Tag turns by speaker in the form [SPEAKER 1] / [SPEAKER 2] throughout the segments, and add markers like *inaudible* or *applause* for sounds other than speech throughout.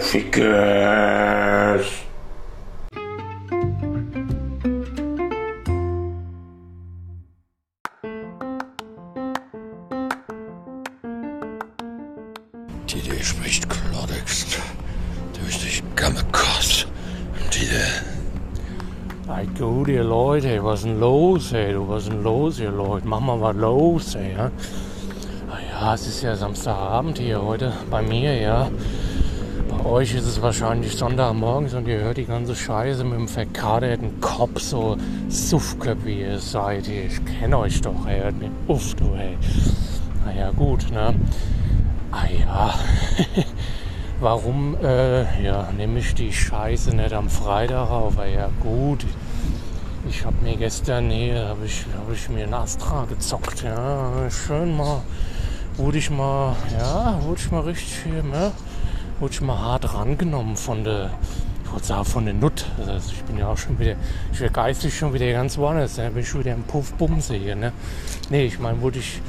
[SPEAKER 1] Fickes.
[SPEAKER 2] Die Idee spricht Klartext. Durch dich Gammekast. Die
[SPEAKER 3] Ey, gut, ihr Leute, ey, was ist denn los, ey? Du, was ist denn los, ihr Leute? Mach mal was los, ey, ja? Na ja, es ist ja Samstagabend hier heute bei mir, ja. Euch ist es wahrscheinlich Sonntagmorgens und ihr hört die ganze Scheiße mit dem verkaderten Kopf, so Suffköpfe, wie ihr seid. hier. Ich kenne euch doch, ey. Hört mir uff, du, ey. Na ja, gut, ne? Ah ja. *laughs* Warum äh, ja, nehme ich die Scheiße nicht am Freitag auf? Ah Ja gut, ich habe mir gestern, nee, habe ich, hab ich mir ein Astra gezockt, ja, schön mal, wurde ich mal, ja, wurde ich mal richtig hier, ne, wurde ich mal hart rangenommen von der, ich wollte sagen von der Nut, also ich bin ja auch schon wieder, ich wäre geistig schon wieder ganz woanders, ne, bin ich schon wieder im Puffbumse hier, ne, nee, ich meine, wurde ich,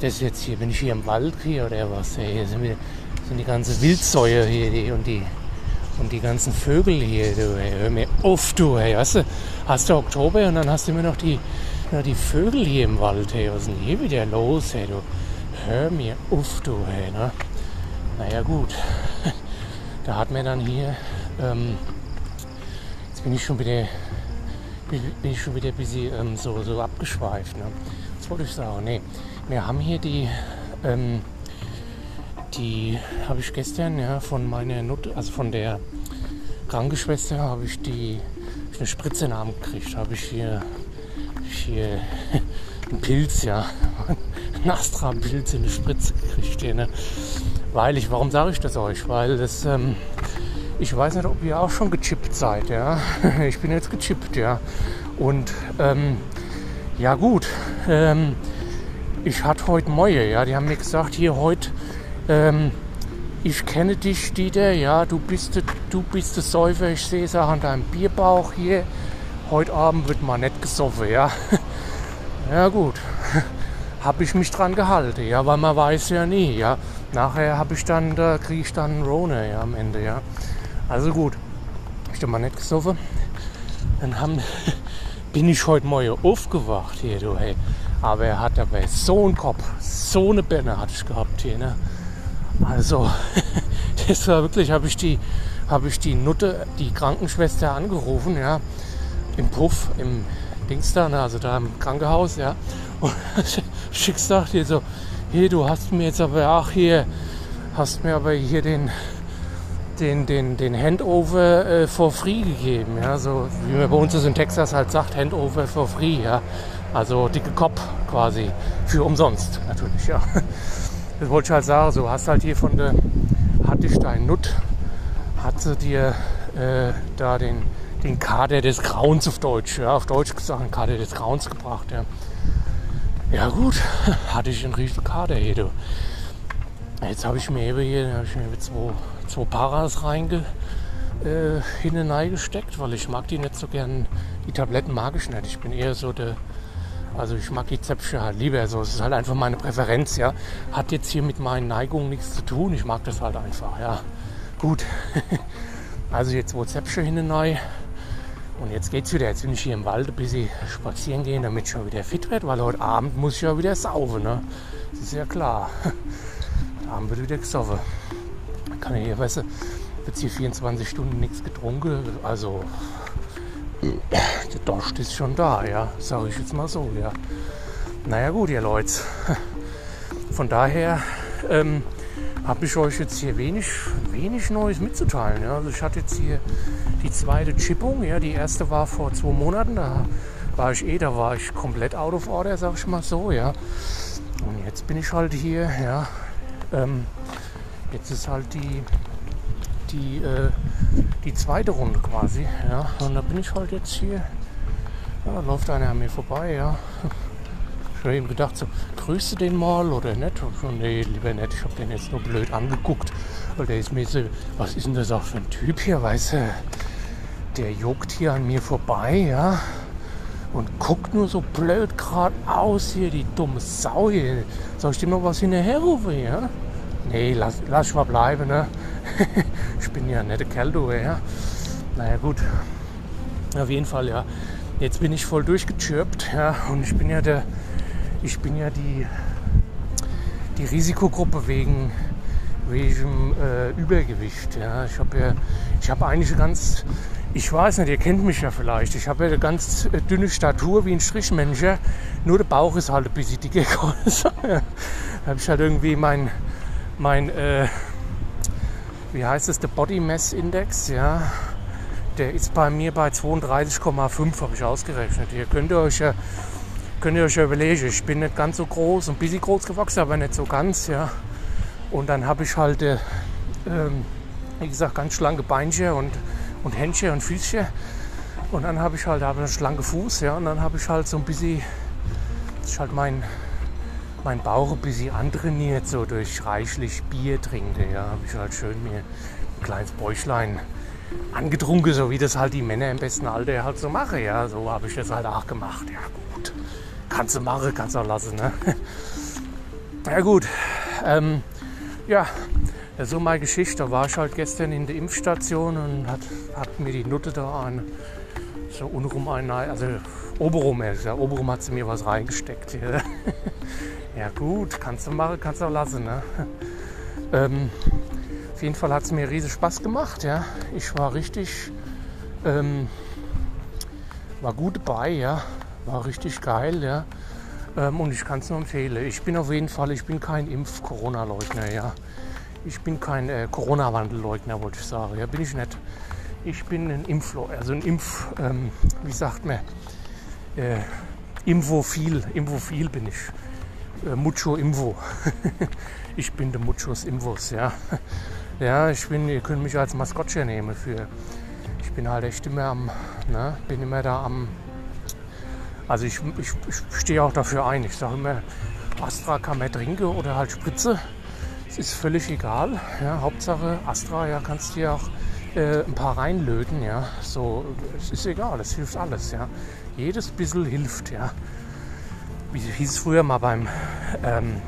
[SPEAKER 3] das jetzt hier, bin ich hier im Wald hier oder was, ey, hier sind wir, sind die ganze Wildsäue hier die, und die und die ganzen Vögel hier, du, ey, hör mir auf, du, hey, weißt du, hast du Oktober und dann hast du immer noch die, noch die Vögel hier im Wald, hey, was ist denn hier wieder los, hey, du, hör mir auf, du, hey, ne, naja, gut, da hat mir dann hier, ähm, jetzt bin ich schon wieder, bin, ich schon wieder ein bisschen ähm, so, so abgeschweift, ne, was wollte ich sagen, nee, wir haben hier die, ähm, die habe ich gestern ja, von meiner Nut, also von der Krankenschwester, habe ich die ich eine Spritze in den Arm gekriegt. Habe ich hier, hier *laughs* einen Pilz, ja, *laughs* einen Astra-Pilz in eine Spritze gekriegt. Hier, ne? Weil ich, warum sage ich das euch? Weil das, ähm, ich weiß nicht, ob ihr auch schon gechippt seid, ja. *laughs* Ich bin jetzt gechippt, ja. Und ähm, ja gut, ähm, ich hatte heute Mäue, ja. Die haben mir gesagt, hier heute ähm, ich kenne dich, Dieter, ja, du bist, du bist der Säufer, ich sehe es auch an deinem Bierbauch hier. Heute Abend wird mal nicht gesoffen, ja. *laughs* ja gut, habe ich mich dran gehalten, ja, weil man weiß ja nie, ja. Nachher habe ich dann, da kriege ich dann Rona, ja, am Ende, ja. Also gut, ich habe mal nicht gesoffen. Dann haben, *laughs* bin ich heute Morgen aufgewacht hier, du, hey. Aber er hat dabei so einen Kopf, so eine Birne hatte ich gehabt hier, ne. Also, *laughs* das war wirklich, habe ich die, habe ich die Nutte, die Krankenschwester angerufen, ja, im Puff, im Dings da, ne, also da im Krankenhaus, ja. Und *laughs* schick sagt hier so, hier, du hast mir jetzt aber auch hier, hast mir aber hier den, den, den, den Handover äh, for free gegeben, ja, so wie man bei uns das in Texas halt sagt, Handover for free, ja. Also dicke Kopf quasi, für umsonst natürlich, ja. *laughs* Das wollte ich halt sagen, so hast halt hier von der Hattestein Nutt, hat sie dir äh, da den, den Kader des Grauens auf Deutsch, ja, auf Deutsch gesagt, den Kader des Grauens gebracht, ja. Ja gut, *laughs* hatte ich einen riesen Kader hier, du. Jetzt habe ich mir eben hier, habe ich mir eben zwei, zwei Paras reinge, äh, hineingesteckt, weil ich mag die nicht so gern, die Tabletten mag ich nicht. Ich bin eher so der also ich mag die Zäpfchen halt lieber. Also es ist halt einfach meine Präferenz, ja. Hat jetzt hier mit meinen Neigungen nichts zu tun. Ich mag das halt einfach, ja. Gut. *laughs* also jetzt wo Zäpfchen hinein. Und jetzt geht's wieder. Jetzt bin ich hier im Wald ein bisschen spazieren gehen, damit ich schon wieder fit werde, weil heute Abend muss ich ja wieder saufen, ne? Das ist ja klar. Heute *laughs* Abend wird wieder gesoffen. Kann ich hier, weißt du, wird hier 24 Stunden nichts getrunken. Also der Dost ist schon da, ja, sage ich jetzt mal so, ja. Naja gut, ihr Leute. *laughs* Von daher ähm, habe ich euch jetzt hier wenig, wenig Neues mitzuteilen. Ja. Also ich hatte jetzt hier die zweite Chippung, ja, die erste war vor zwei Monaten, da war ich eh, da war ich komplett out of order, sag ich mal so, ja. Und jetzt bin ich halt hier, ja. Ähm, jetzt ist halt die die, äh, die zweite Runde quasi. Ja. Und da bin ich halt jetzt hier. Ja, da läuft einer an mir vorbei, ja. Ich habe eben gedacht, so, grüße den mal oder nicht? Und so, nee, lieber nicht. Ich habe den jetzt nur blöd angeguckt. Weil der ist mir so, was ist denn das auch für ein Typ hier, weißt du? Der juckt hier an mir vorbei, ja. Und guckt nur so blöd geradeaus hier, die dumme Sau hier. Soll ich dem noch was hinterher rufen, ja? Nee, lass, lass mal bleiben, ne? *laughs* ich bin ja ein netter Kerl, ja. Naja, gut. Auf jeden Fall, ja. Jetzt bin ich voll durchgechirpt, ja. Und ich bin ja der, ich bin ja die, die Risikogruppe wegen, wegen äh, Übergewicht, ja. Ich habe ja, ich habe eigentlich ganz, ich weiß nicht, ihr kennt mich ja vielleicht. Ich habe ja eine ganz äh, dünne Statur wie ein Strichmensch. Ja. Nur der Bauch ist halt ein bisschen dicker *laughs* größer. da habe ich halt irgendwie mein, mein äh, wie heißt es, der Body Mass Index, ja. Der ist bei mir bei 32,5, habe ich ausgerechnet. Ihr könnt euch ja, könnt ihr euch ja überlegen, ich bin nicht ganz so groß, ein bisschen groß gewachsen, aber nicht so ganz, ja. Und dann habe ich halt, äh, ähm, wie gesagt, ganz schlanke Beinchen und und Händchen und Füßchen. Und dann habe ich halt hab einen schlanken Fuß, ja, und dann habe ich halt so ein bisschen, ich halt mein, mein Bauch ein bisschen antrainiert, so durch reichlich Bier trinken, ja, habe ich halt schön mir ein kleines Bäuchlein angetrunken, so wie das halt die Männer im besten Alter halt so machen, ja, so habe ich das halt auch gemacht, ja gut, kannst du machen, kannst du auch lassen, ne. *laughs* Ja gut, ähm, ja, so meine Geschichte. Da war ich halt gestern in der Impfstation und hat, hat mir die Nutte da an, so unrum ein, also oberum, ja, oberum hat sie mir was reingesteckt. Ja, *laughs* ja gut, kannst du machen, kannst du auch lassen. Ne? Ähm, jeden Fall hat es mir riesig Spaß gemacht. Ja, ich war richtig, ähm, war gut dabei. Ja, war richtig geil. Ja. Ähm, und ich kann es nur empfehlen. Ich bin auf jeden Fall, ich bin kein Impf-Corona-Leugner. Ja ich bin kein äh, Corona-Wandelleugner, wollte ich sagen. Ja, bin ich nicht. Ich bin ein Impfleugner, also ein Impf, ähm, wie sagt man, äh, Infophil, Infophil bin ich. Äh, Mucho Info. *laughs* ich bin der Muchos Infos, ja. Ja, ich bin, ihr könnt mich als Maskottchen nehmen für, ich bin halt echt immer am, ne, bin immer da am, also ich, ich, ich stehe auch dafür ein. Ich sage immer, Astra kann man trinken oder halt Spritze. Es ist völlig egal. Ja, Hauptsache Astra, ja, kannst du ja auch äh, ein paar reinlöten, ja. So, es ist egal, es hilft alles, ja. Jedes bisschen hilft, ja. Wie hieß es früher mal beim, ähm,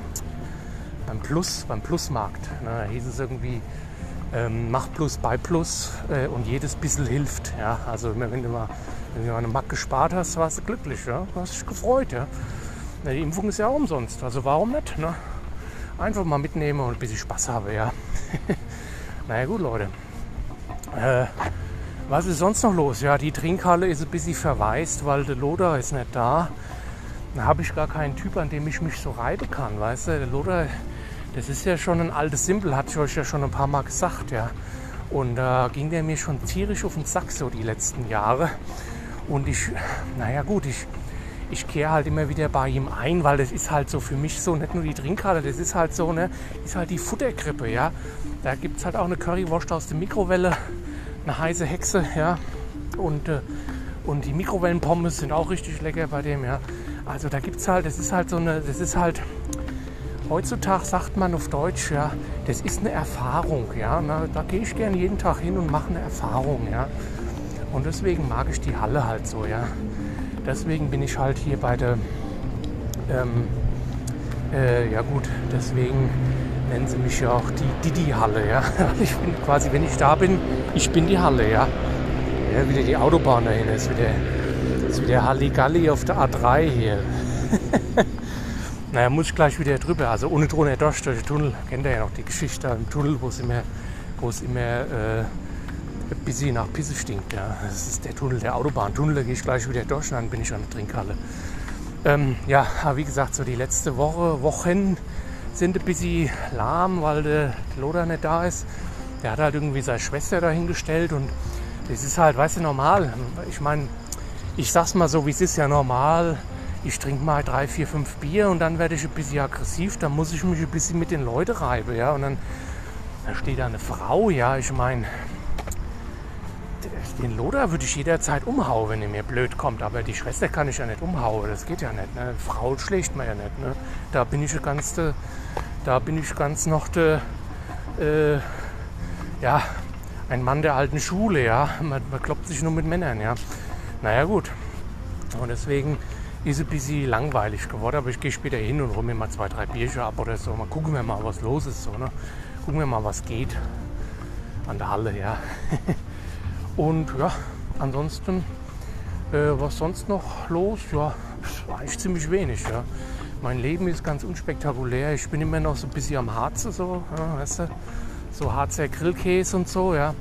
[SPEAKER 3] beim Plus, beim Plusmarkt. Ne? Da hieß es irgendwie, ähm, mach Plus bei Plus äh, und jedes bisschen hilft. Ja? Also wenn du mal, wenn du mal eine Mark gespart hast, warst du glücklich, ja? Du hast dich gefreut, ja. Die Impfung ist ja auch umsonst, also warum nicht? Ne? einfach mal mitnehmen und ein bisschen Spaß habe, ja. *laughs* naja gut, Leute. Äh, was ist sonst noch los? Ja, die Trinkhalle ist ein bisschen verwaist, weil der Loder ist nicht da. Da habe ich gar keinen Typ, an dem ich mich so reiben kann, weißt du? Der Loder, das ist ja schon ein altes Simpel, hatte ich euch ja schon ein paar Mal gesagt, ja. Und da äh, ging der mir schon tierisch auf den Sack so die letzten Jahre. Und ich, naja gut, ich ich kehre halt immer wieder bei ihm ein, weil das ist halt so für mich so, nicht nur die Trinkhalle, das ist halt so, ne, ist halt die Futterkrippe, ja. Da gibt es halt auch eine Currywurst aus der Mikrowelle, eine heiße Hexe, ja. Und, äh, und die Mikrowellenpommes sind auch richtig lecker bei dem, ja. Also da gibt es halt, das ist halt so eine, das ist halt, heutzutage sagt man auf Deutsch, ja, das ist eine Erfahrung, ja. Na, da gehe ich gerne jeden Tag hin und mache eine Erfahrung, ja. Und deswegen mag ich die Halle halt so, ja deswegen bin ich halt hier bei der, ähm, äh, ja gut, deswegen nennen sie mich ja auch die Didi-Halle, ja. *laughs* Ich bin quasi, wenn ich da bin, ich bin die Halle, ja. Ja, wieder die Autobahn dahin, ist wieder, ist wieder Halligalli auf der A3 hier. *laughs* naja, muss ich gleich wieder drüber, also ohne Drohne durch, durch den Tunnel. Kennt ihr ja noch die Geschichte im Tunnel, wo es immer, wo es immer äh, ein bisschen nach Pisse stinkt. Ja. Das ist der Tunnel, der Autobahntunnel, da gehe ich gleich wieder durch und dann bin ich an der Trinkhalle. Ähm, ja, wie gesagt, so die letzte Woche, Wochen sind ein bisschen lahm, weil der Loder nicht da ist. Der hat halt irgendwie seine Schwester dahingestellt und das ist halt, weißt du, normal. Ich meine, ich sag's mal so, wie es ist ja normal. Ich trinke mal drei, vier, fünf Bier und dann werde ich ein bisschen aggressiv. Dann muss ich mich ein bisschen mit den Leuten reiben, ja. Und dann, dann steht da eine Frau, ja. Ich meine, den Loder würde ich jederzeit umhauen, wenn er mir blöd kommt. Aber die Schwester kann ich ja nicht umhauen. Das geht ja nicht. Ne? Frau schlägt man ja nicht. Ne? Da bin ich ganz, de, da bin ich ganz noch de, äh, ja, ein Mann der alten Schule. Ja, man, man kloppt sich nur mit Männern. Ja, naja gut. Und deswegen ist ein bisschen langweilig geworden. Aber ich gehe später hin und hole mir mal zwei, drei Bierchen ab oder so. Mal gucken wir mal, was los ist. So, ne? Gucken wir mal, was geht. an der Halle, ja. *laughs* Und ja, ansonsten, äh, was sonst noch los? Ja, eigentlich ziemlich wenig, ja. Mein Leben ist ganz unspektakulär. Ich bin immer noch so ein bisschen am Harze, so, ja, weißt du, so Harzer Grillkäse und so, ja.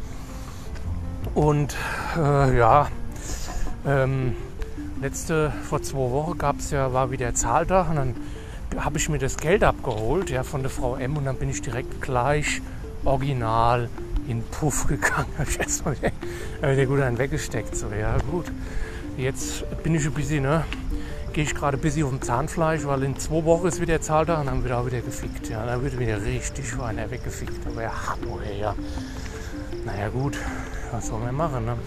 [SPEAKER 3] Und äh, ja, ähm, letzte, vor zwei Wochen gab es ja, war wieder Zahltag und dann habe ich mir das Geld abgeholt, ja, von der Frau M und dann bin ich direkt gleich original in Puff gegangen. *laughs* Habe ich erstmal wieder, wieder gut einen weggesteckt. So, ja gut. Jetzt bin ich ein bisschen, ne, gehe ich gerade ein bisschen auf dem Zahnfleisch, weil in zwei Wochen ist wieder Zahltag und dann wird auch wieder gefickt. Ja, dann wird wieder richtig einer weggefickt. Aber ja, hallo, ja. Naja gut, was soll man machen, ne?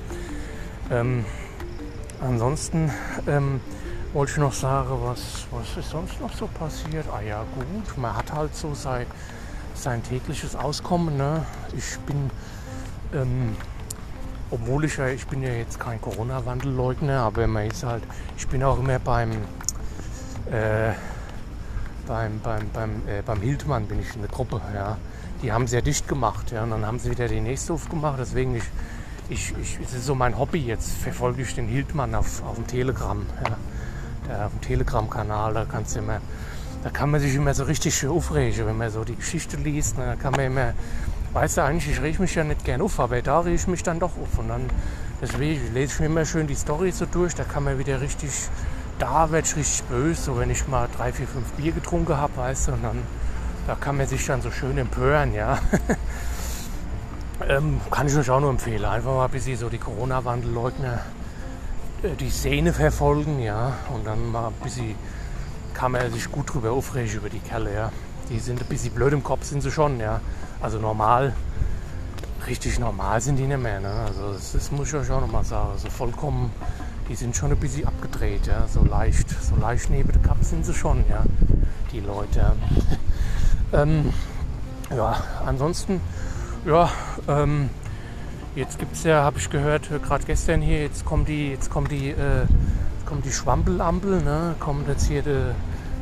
[SPEAKER 3] Ähm, ansonsten ähm, wollte ich noch sagen, was, was ist sonst noch so passiert? Ah ja, gut, man hat halt so sein, sein tägliches Auskommen. Ne? Ich bin, ähm, obwohl ich ja, ich bin ja jetzt kein Corona-Wandelleugner, aber man ist halt, ich bin auch immer beim, äh, beim, beim, beim, äh, beim Hildmann bin ich in der Gruppe, ja. Die haben sehr dicht gemacht, ja, und dann haben sie wieder die nächste aufgemacht, deswegen ich, ich, ich, es ist so mein Hobby jetzt, verfolge ich den Hildmann auf, auf dem Telegram, ja der auf dem Telegram-Kanal, da kannst du immer, da kann man sich immer so richtig aufregen, wenn man so die Geschichte liest. Ne, da kann man immer, weißt du eigentlich, ich rege mich ja nicht gern auf, aber da rege ich mich dann doch auf. Und dann, deswegen lese ich mir immer schön die Story so durch, da kann man wieder richtig, da werde ich richtig böse, so wenn ich mal drei, vier, fünf Bier getrunken habe, weißt du, und dann, da kann man sich dann so schön empören, ja. *laughs* ähm, kann ich euch auch nur empfehlen, einfach mal ein bisschen so die Corona-Wandelleugner äh, die Szene verfolgen, ja, und dann mal ein bisschen kann man sich gut drüber aufregen über die Kerle, ja. Die sind ein bisschen blöd im Kopf, sind sie schon, ja. Also normal, richtig normal sind die nicht mehr, ne? Also das, das muss ich euch auch nochmal sagen. So vollkommen, die sind schon ein bisschen abgedreht, ja. So leicht, so leicht neben der Kappe sind sie schon, ja. Die Leute. *laughs* ähm, ja, ansonsten, ja, ähm, Jetzt gibt es ja, habe ich gehört, gerade gestern hier, jetzt kommen die, jetzt kommen die, äh, jetzt kommt die Schwampelampel, ne? Kommt jetzt hier der,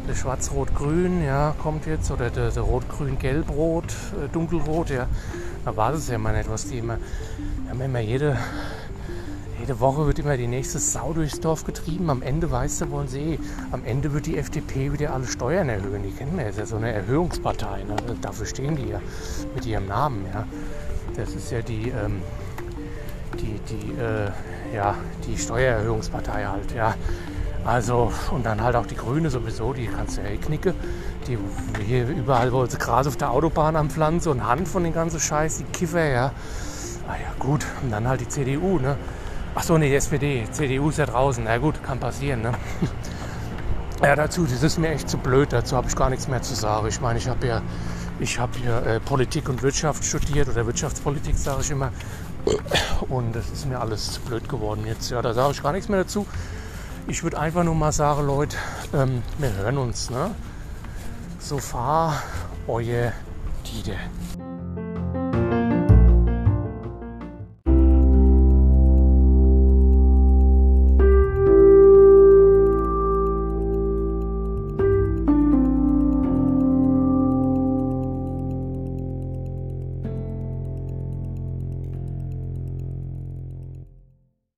[SPEAKER 3] der Schwarz-Rot-Grün, ja, kommt jetzt, oder der, der Rot-Grün-Gelb-Rot, äh, Dunkelrot, ja. Da war es ja mal nicht, was die immer, haben immer jede, jede Woche wird immer die nächste Sau durchs Dorf getrieben. Am Ende, weißt du, wollen sie eh, am Ende wird die FDP wieder alle Steuern erhöhen. Die kennen wir, ist ja so eine Erhöhungspartei. Ne? Dafür stehen die ja mit ihrem Namen. Ja? Das ist ja die, ähm, die, die, äh, ja, die Steuererhöhungspartei halt, ja. Also, und dann halt auch die Grüne sowieso, die kannst du ja eh knicken. Die hier überall, wo sie Gras auf der Autobahn am Pflanzen und Hand von den ganzen Scheiß, die Kiffer, ja. Ah ja, gut. Und dann halt die CDU, ne. Ach so, nee, SPD. CDU ist ja draußen. Na gut, kann passieren, ne. Ja, dazu, das ist mir echt zu blöd. Dazu habe ich gar nichts mehr zu sagen. Ich meine, ich habe ja, ich habe hier äh, Politik und Wirtschaft studiert oder Wirtschaftspolitik, sage ich immer. Und das ist mir alles zu blöd geworden jetzt. Ja, da sage ich gar nichts mehr dazu. Ich würde einfach nur mal sagen, Leute, ähm, wir hören uns. Ne? So fahr, euer Dieter.